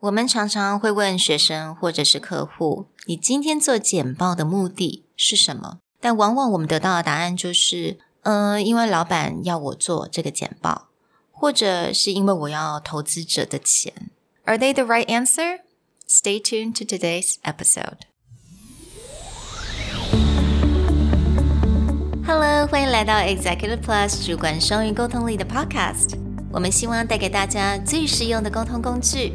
我们常常会问学生或者是客户：“你今天做简报的目的是什么？”但往往我们得到的答案就是：“呃，因为老板要我做这个简报，或者是因为我要投资者的钱。” Are they the right answer? Stay tuned to today's episode. Hello，欢迎来到 Executive Plus 主管双语沟通力的 Podcast。我们希望带给大家最实用的沟通工具。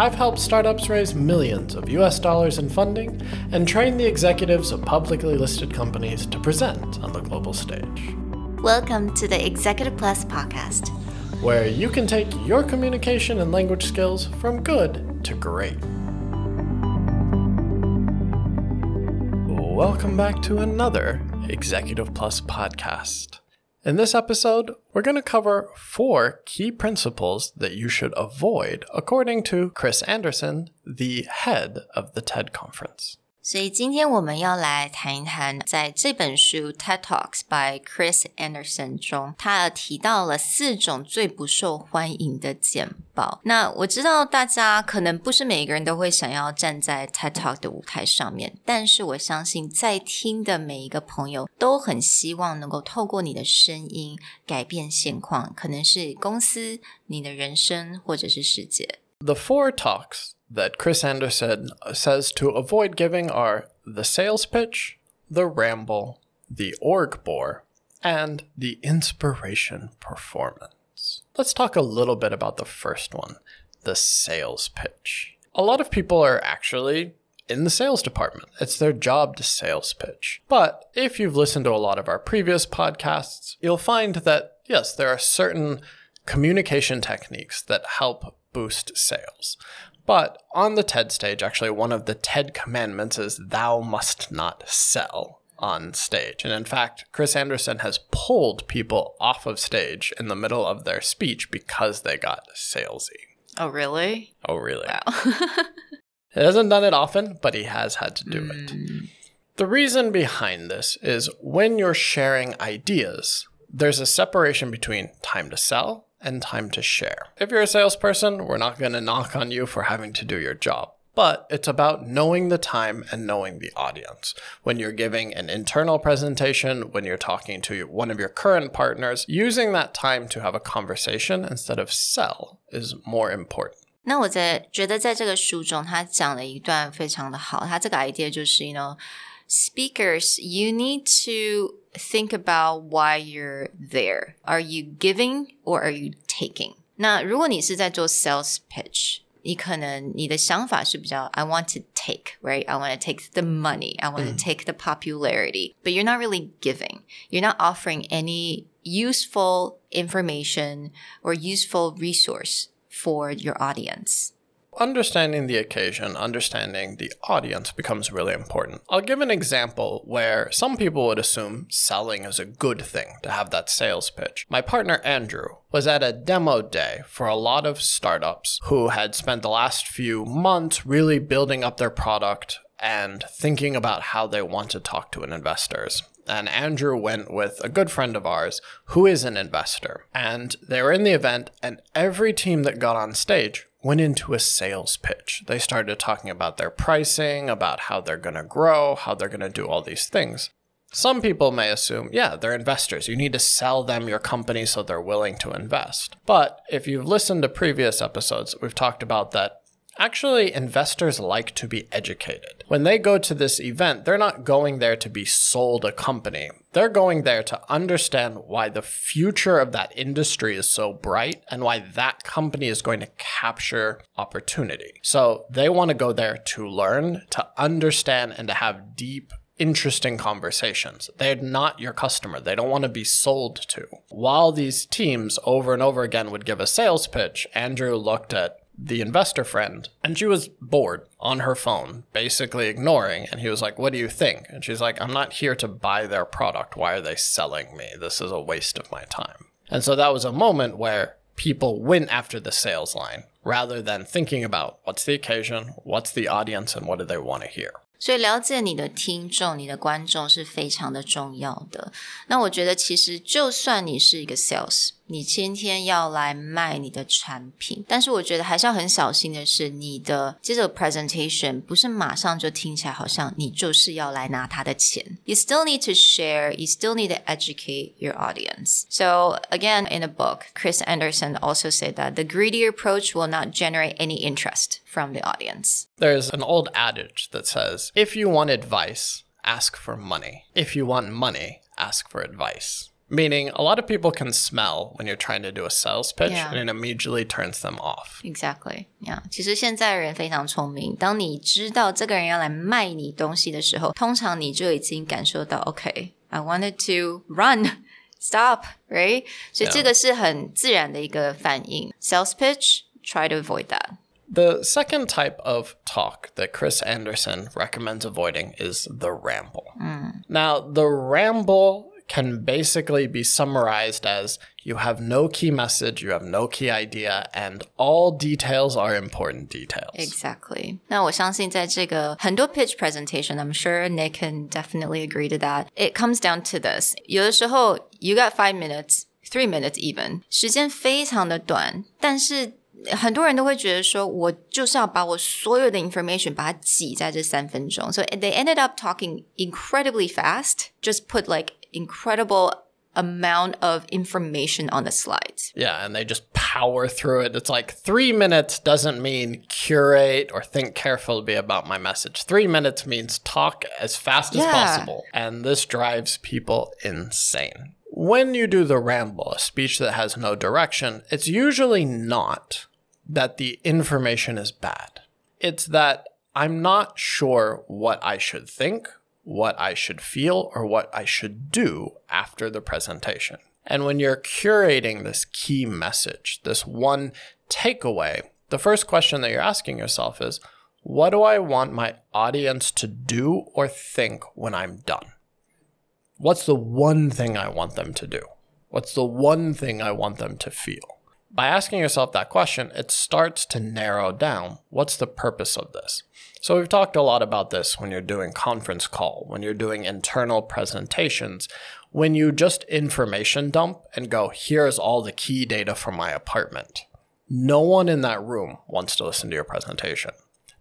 I've helped startups raise millions of US dollars in funding and train the executives of publicly listed companies to present on the global stage. Welcome to the Executive Plus podcast, where you can take your communication and language skills from good to great. Welcome back to another Executive Plus podcast. In this episode, we're going to cover four key principles that you should avoid, according to Chris Anderson, the head of the TED conference. 所以今天我们要来谈一谈，在这本书《TED Talks》by Chris Anderson 中，他提到了四种最不受欢迎的简报。那我知道大家可能不是每一个人都会想要站在 TED Talk 的舞台上面，但是我相信在听的每一个朋友都很希望能够透过你的声音改变现况，可能是公司、你的人生，或者是世界。The four talks that Chris Anderson says to avoid giving are the sales pitch, the ramble, the org bore, and the inspiration performance. Let's talk a little bit about the first one the sales pitch. A lot of people are actually in the sales department. It's their job to sales pitch. But if you've listened to a lot of our previous podcasts, you'll find that, yes, there are certain communication techniques that help boost sales. But on the TED stage, actually, one of the TED commandments is thou must not sell on stage. And in fact, Chris Anderson has pulled people off of stage in the middle of their speech because they got salesy. Oh, really? Oh, really? Wow. he hasn't done it often, but he has had to do mm. it. The reason behind this is when you're sharing ideas, there's a separation between time to sell and time to share. If you're a salesperson, we're not going to knock on you for having to do your job. But it's about knowing the time and knowing the audience. When you're giving an internal presentation, when you're talking to one of your current partners, using that time to have a conversation instead of sell is more important. 那我在觉得在这个书中，他讲了一段非常的好。他这个 idea 就是，you know。speakers, you need to think about why you're there. Are you giving or are you taking? 那如果你是在做 sales pitch，你可能你的想法是比较 I want to take, right? I want to take the money. I want to take the popularity. But you're not really giving. You're not offering any useful information or useful resource for your audience understanding the occasion, understanding the audience becomes really important. I'll give an example where some people would assume selling is a good thing to have that sales pitch. My partner Andrew was at a demo day for a lot of startups who had spent the last few months really building up their product and thinking about how they want to talk to an investors. And Andrew went with a good friend of ours who is an investor. And they were in the event, and every team that got on stage went into a sales pitch. They started talking about their pricing, about how they're going to grow, how they're going to do all these things. Some people may assume, yeah, they're investors. You need to sell them your company so they're willing to invest. But if you've listened to previous episodes, we've talked about that Actually, investors like to be educated. When they go to this event, they're not going there to be sold a company. They're going there to understand why the future of that industry is so bright and why that company is going to capture opportunity. So they want to go there to learn, to understand, and to have deep interesting conversations. They're not your customer. They don't want to be sold to. While these teams over and over again would give a sales pitch, Andrew looked at the investor friend, and she was bored on her phone, basically ignoring. And he was like, What do you think? And she's like, I'm not here to buy their product. Why are they selling me? This is a waste of my time. And so that was a moment where people went after the sales line rather than thinking about what's the occasion, what's the audience, and what do they want to hear. 所以了解你的听众、你的观众是非常的重要的。那我觉得，其实就算你是一个 sales， 你今天要来卖你的产品，但是我觉得还是要很小心的是，你的这个 presentation 不是马上就听起来好像你就是要来拿他的钱。You still need to share. You still need to educate your audience. So again, in the book, Chris Anderson also said that the greedy approach will not generate any interest from the audience. There's an old adage that says, if you want advice, ask for money. If you want money, ask for advice. Meaning, a lot of people can smell when you're trying to do a sales pitch Yeah. and it immediately turns them off. Exactly. Yeah. 其实现在人非常聪明，当你知道这个人要来卖你东西的时候，通常你就已经感受到，OK，I、wanted to run。Stop, right? 所以 Yeah. 这个是很自然的一个反应。Sales pitch, try to avoid that. The second type of talk that Chris Anderson recommends avoiding is the ramble. Now, the ramble can basically be summarized as you have no key message, you have no key idea, and all details are important details. Exactly. 那我相信在这个很多 pitch presentation, I'm sure Nick can definitely agree to that. It comes down to this. 有的时候 you got five minutes, three minutes even，时间非常的短，但是很多人都会觉得说，我就是要把我所有的 information 把它挤在这三分钟。So they ended up talking incredibly fast. Just put like incredible amount of information on the slides. Yeah, and they just power through it. It's like three minutes doesn't mean curate or think carefully about my message. Three minutes means talk as fast as possible. And this drives people insane. When you do the ramble, a speech that has no direction, it's usually not that the information is bad. It's that I'm not sure what I should think, what I should feel, or what I should do after the presentation. And when you're curating this key message, this one takeaway, the first question that you're asking yourself is what do I want my audience to do or think when I'm done? What's the one thing I want them to do? What's the one thing I want them to feel? By asking yourself that question, it starts to narrow down what's the purpose of this. So, we've talked a lot about this when you're doing conference call, when you're doing internal presentations, when you just information dump and go, here's all the key data from my apartment. No one in that room wants to listen to your presentation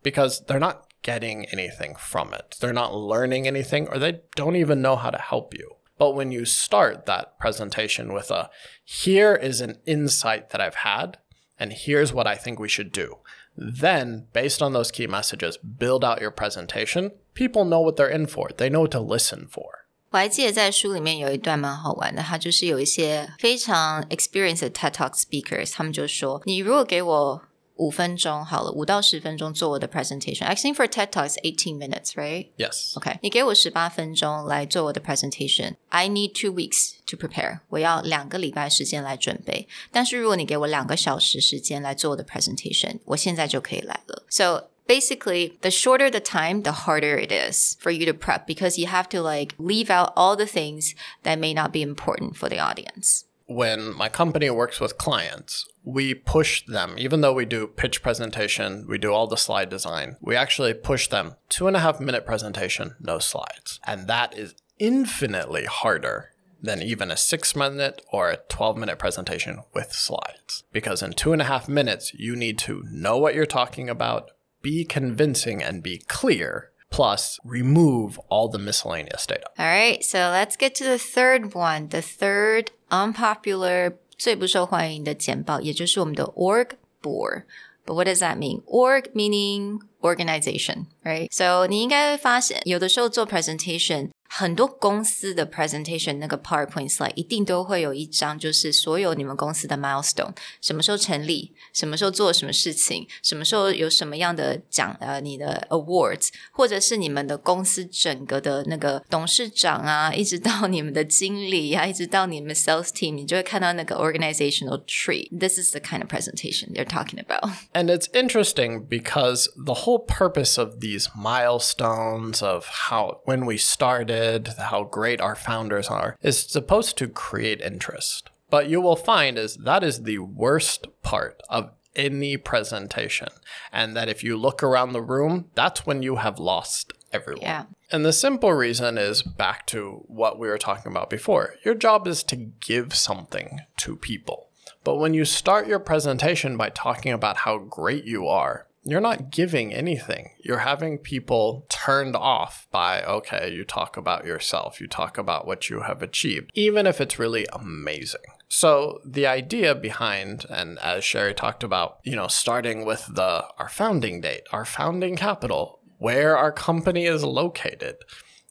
because they're not getting anything from it. They're not learning anything or they don't even know how to help you. But when you start that presentation with a here is an insight that I've had, and here's what I think we should do, then based on those key messages, build out your presentation. People know what they're in for, they know what to listen for. 我还记得在书里面有一段蛮好玩的，他就是有一些非常 experienced 的 TED Talk speakers，他们就说，你如果给我 五分钟好了，五到十分钟做我的 presentation。I think for TED Talk is eighteen minutes, right? Yes. OK，你给我十八分钟来做我的 presentation。I need two weeks to prepare，我要两个礼拜时间来准备。但是如果你给我两个小时时间来做我的 presentation，我现在就可以来了。So basically, the shorter the time, the harder it is for you to prep because you have to like leave out all the things that may not be important for the audience. when my company works with clients, we push them, even though we do pitch presentation, we do all the slide design, we actually push them two and a half minute presentation, no slides. And that is infinitely harder than even a six minute or a 12 minute presentation with slides. Because in two and a half minutes, you need to know what you're talking about, be convincing and be clear, plus remove all the miscellaneous data. All right, so let's get to the third one, the third unpopular 最不受欢迎的简报，也就是我们的 org bore。But what does that mean? Org meaning organization, right? So 你应该发现，有的时候做 presentation 很多公司的 presentation 那个 PowerPoint slide 一定都会有一张，就是所有你们公司的 milestone，什么时候成立，什么时候做什么事情，什么时候有什么样的奖呃你的 awards，或者是你们的公司整个的那个董事长啊，一直到你们的经理啊，一直到你们 sales team，你就会看到那个 organizational tree. This is the kind of presentation they're talking about. And it's interesting because the whole purpose of these milestones of how when we started, how great our founders are, is supposed to create interest. But you will find is that is the worst part of any presentation. And that if you look around the room, that's when you have lost everyone. Yeah. And the simple reason is back to what we were talking about before. Your job is to give something to people. But when you start your presentation by talking about how great you are, you're not giving anything. You're having people turned off by, okay, you talk about yourself, you talk about what you have achieved, even if it's really amazing. So the idea behind, and as Sherry talked about, you know, starting with the our founding date, our founding capital, where our company is located,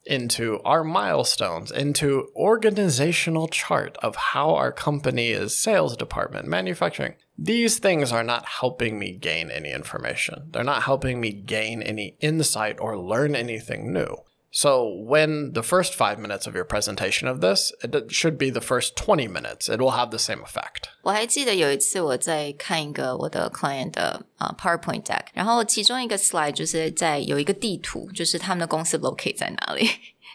into our milestones, into organizational chart of how our company is sales department, manufacturing. These things are not helping me gain any information. They're not helping me gain any insight or learn anything new. So, when the first five minutes of your presentation of this, it should be the first 20 minutes. It will have the same effect. 我还记得有一次我在看一个我的 client 的啊、uh, PowerPoint deck，然后其中一个 slide 就是在有一个地图，就是他们的公司 locate 在哪里。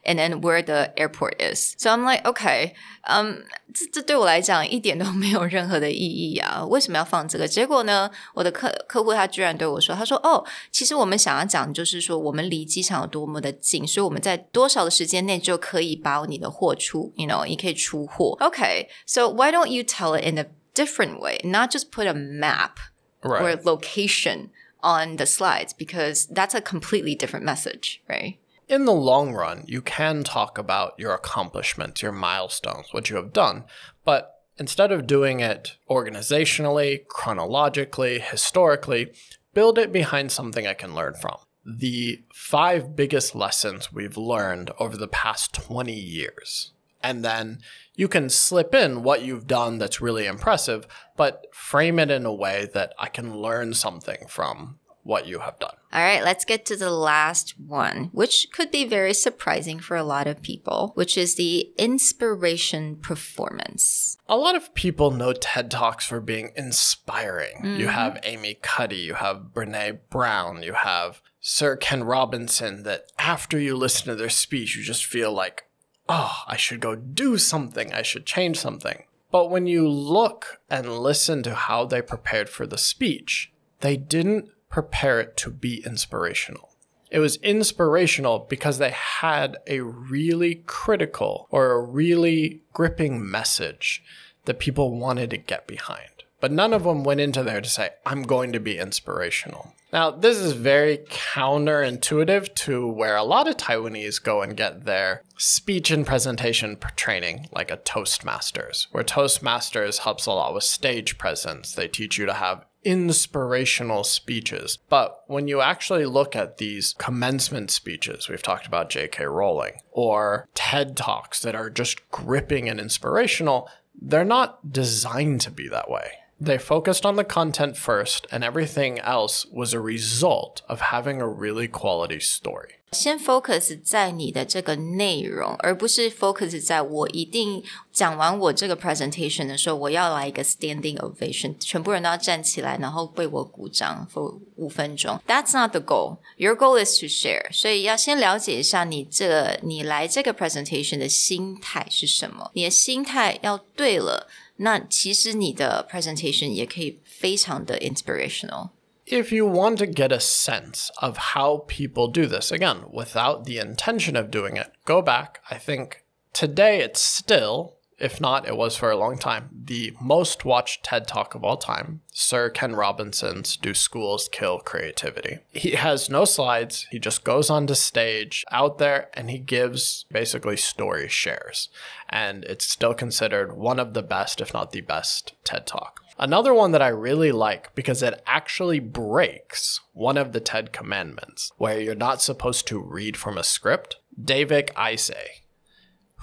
and then where the airport is. So I'm like, okay, um, 这这对我来讲一点都没有任何的意义啊！为什么要放这个？结果呢，我的客客户他居然对我说，他说，哦，其实我们想要讲就是说，我们离机场有多么的近，所以我们在多少的时间内就可以把你的货出，you know，你可以出货。Okay, so why don't you tell it in a different way, not just put a map Right. or location on the slides because that's a completely different message, right? In the long run, you can talk about your accomplishments, your milestones, what you have done, but instead of doing it organizationally, chronologically, historically, build it behind something I can learn from. The five biggest lessons we've learned over the past 20 years. And then you can slip in what you've done that's really impressive, but frame it in a way that I can learn something from what you have done. All right, let's get to the last one, which could be very surprising for a lot of people, which is the inspiration performance. A lot of people know TED Talks for being inspiring. Mm-hmm. You have Amy Cuddy, you have Brene Brown, you have Sir Ken Robinson, that after you listen to their speech, you just feel like, oh, I should go do something, I should change something. But when you look and listen to how they prepared for the speech, they didn't prepare it to be inspirational. It was inspirational because they had a really critical or a really gripping message that people wanted to get behind. But none of them went into there to say, I'm going to be inspirational. Now, this is very counterintuitive to where a lot of Taiwanese go and get their speech and presentation training, like a Toastmasters, where Toastmasters helps a lot with stage presence. They teach you to have inspirational speeches. But when you actually look at these commencement speeches, we've talked about J.K. Rowling, or TED Talks that are just gripping and inspirational, they're not designed to be that way. They focused on the content first, and everything else was a result of having a really quality story. 先 focus 在你的这个内容，而不是 focus 在我一定讲完我这个 presentation 的时候，我要来一个 standing ovation，全部人都要站起来，然后为我鼓掌 for 五分钟。That's not the goal. Your goal is to share. 所以要先了解一下你这个你来这个 presentation 的心态是什么。你的心态要对了，那其实你的 presentation 也可以非常的 inspirational。If you want to get a sense of how people do this, again, without the intention of doing it, go back. I think today it's still, if not, it was for a long time, the most watched TED Talk of all time. Sir Ken Robinson's Do Schools Kill Creativity? He has no slides. He just goes onto stage out there and he gives basically story shares. And it's still considered one of the best, if not the best, TED Talk. Another one that I really like because it actually breaks one of the TED commandments where you're not supposed to read from a script. David Isay,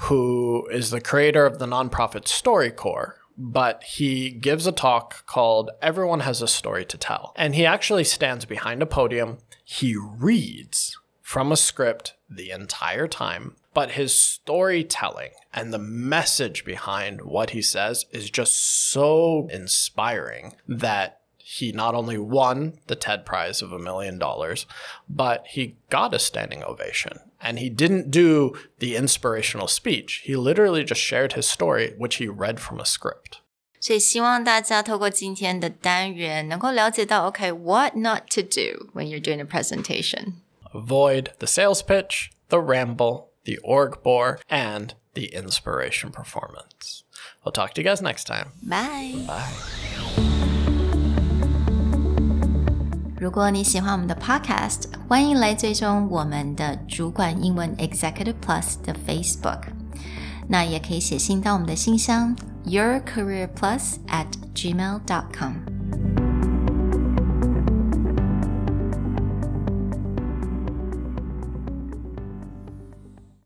who is the creator of the nonprofit StoryCorps, but he gives a talk called Everyone Has a Story to Tell. And he actually stands behind a podium. He reads from a script the entire time, but his storytelling and the message behind what he says is just so inspiring that he not only won the TED Prize of a million dollars, but he got a standing ovation. And he didn't do the inspirational speech. He literally just shared his story, which he read from a script. 所以希望大家透过今天的单元，能够了解到，OK，what、okay, not to do when you're doing a presentation. Avoid the sales pitch, the ramble, the org bore, and the inspiration performance. We'll talk to you guys next time. Bye. Bye. 如果你喜欢我们的 Podcast，欢迎来追踪我们的主管英文 Executive Plus 的 Facebook。那也可以写信到我们的信箱 yourcareerplus at gmail.com。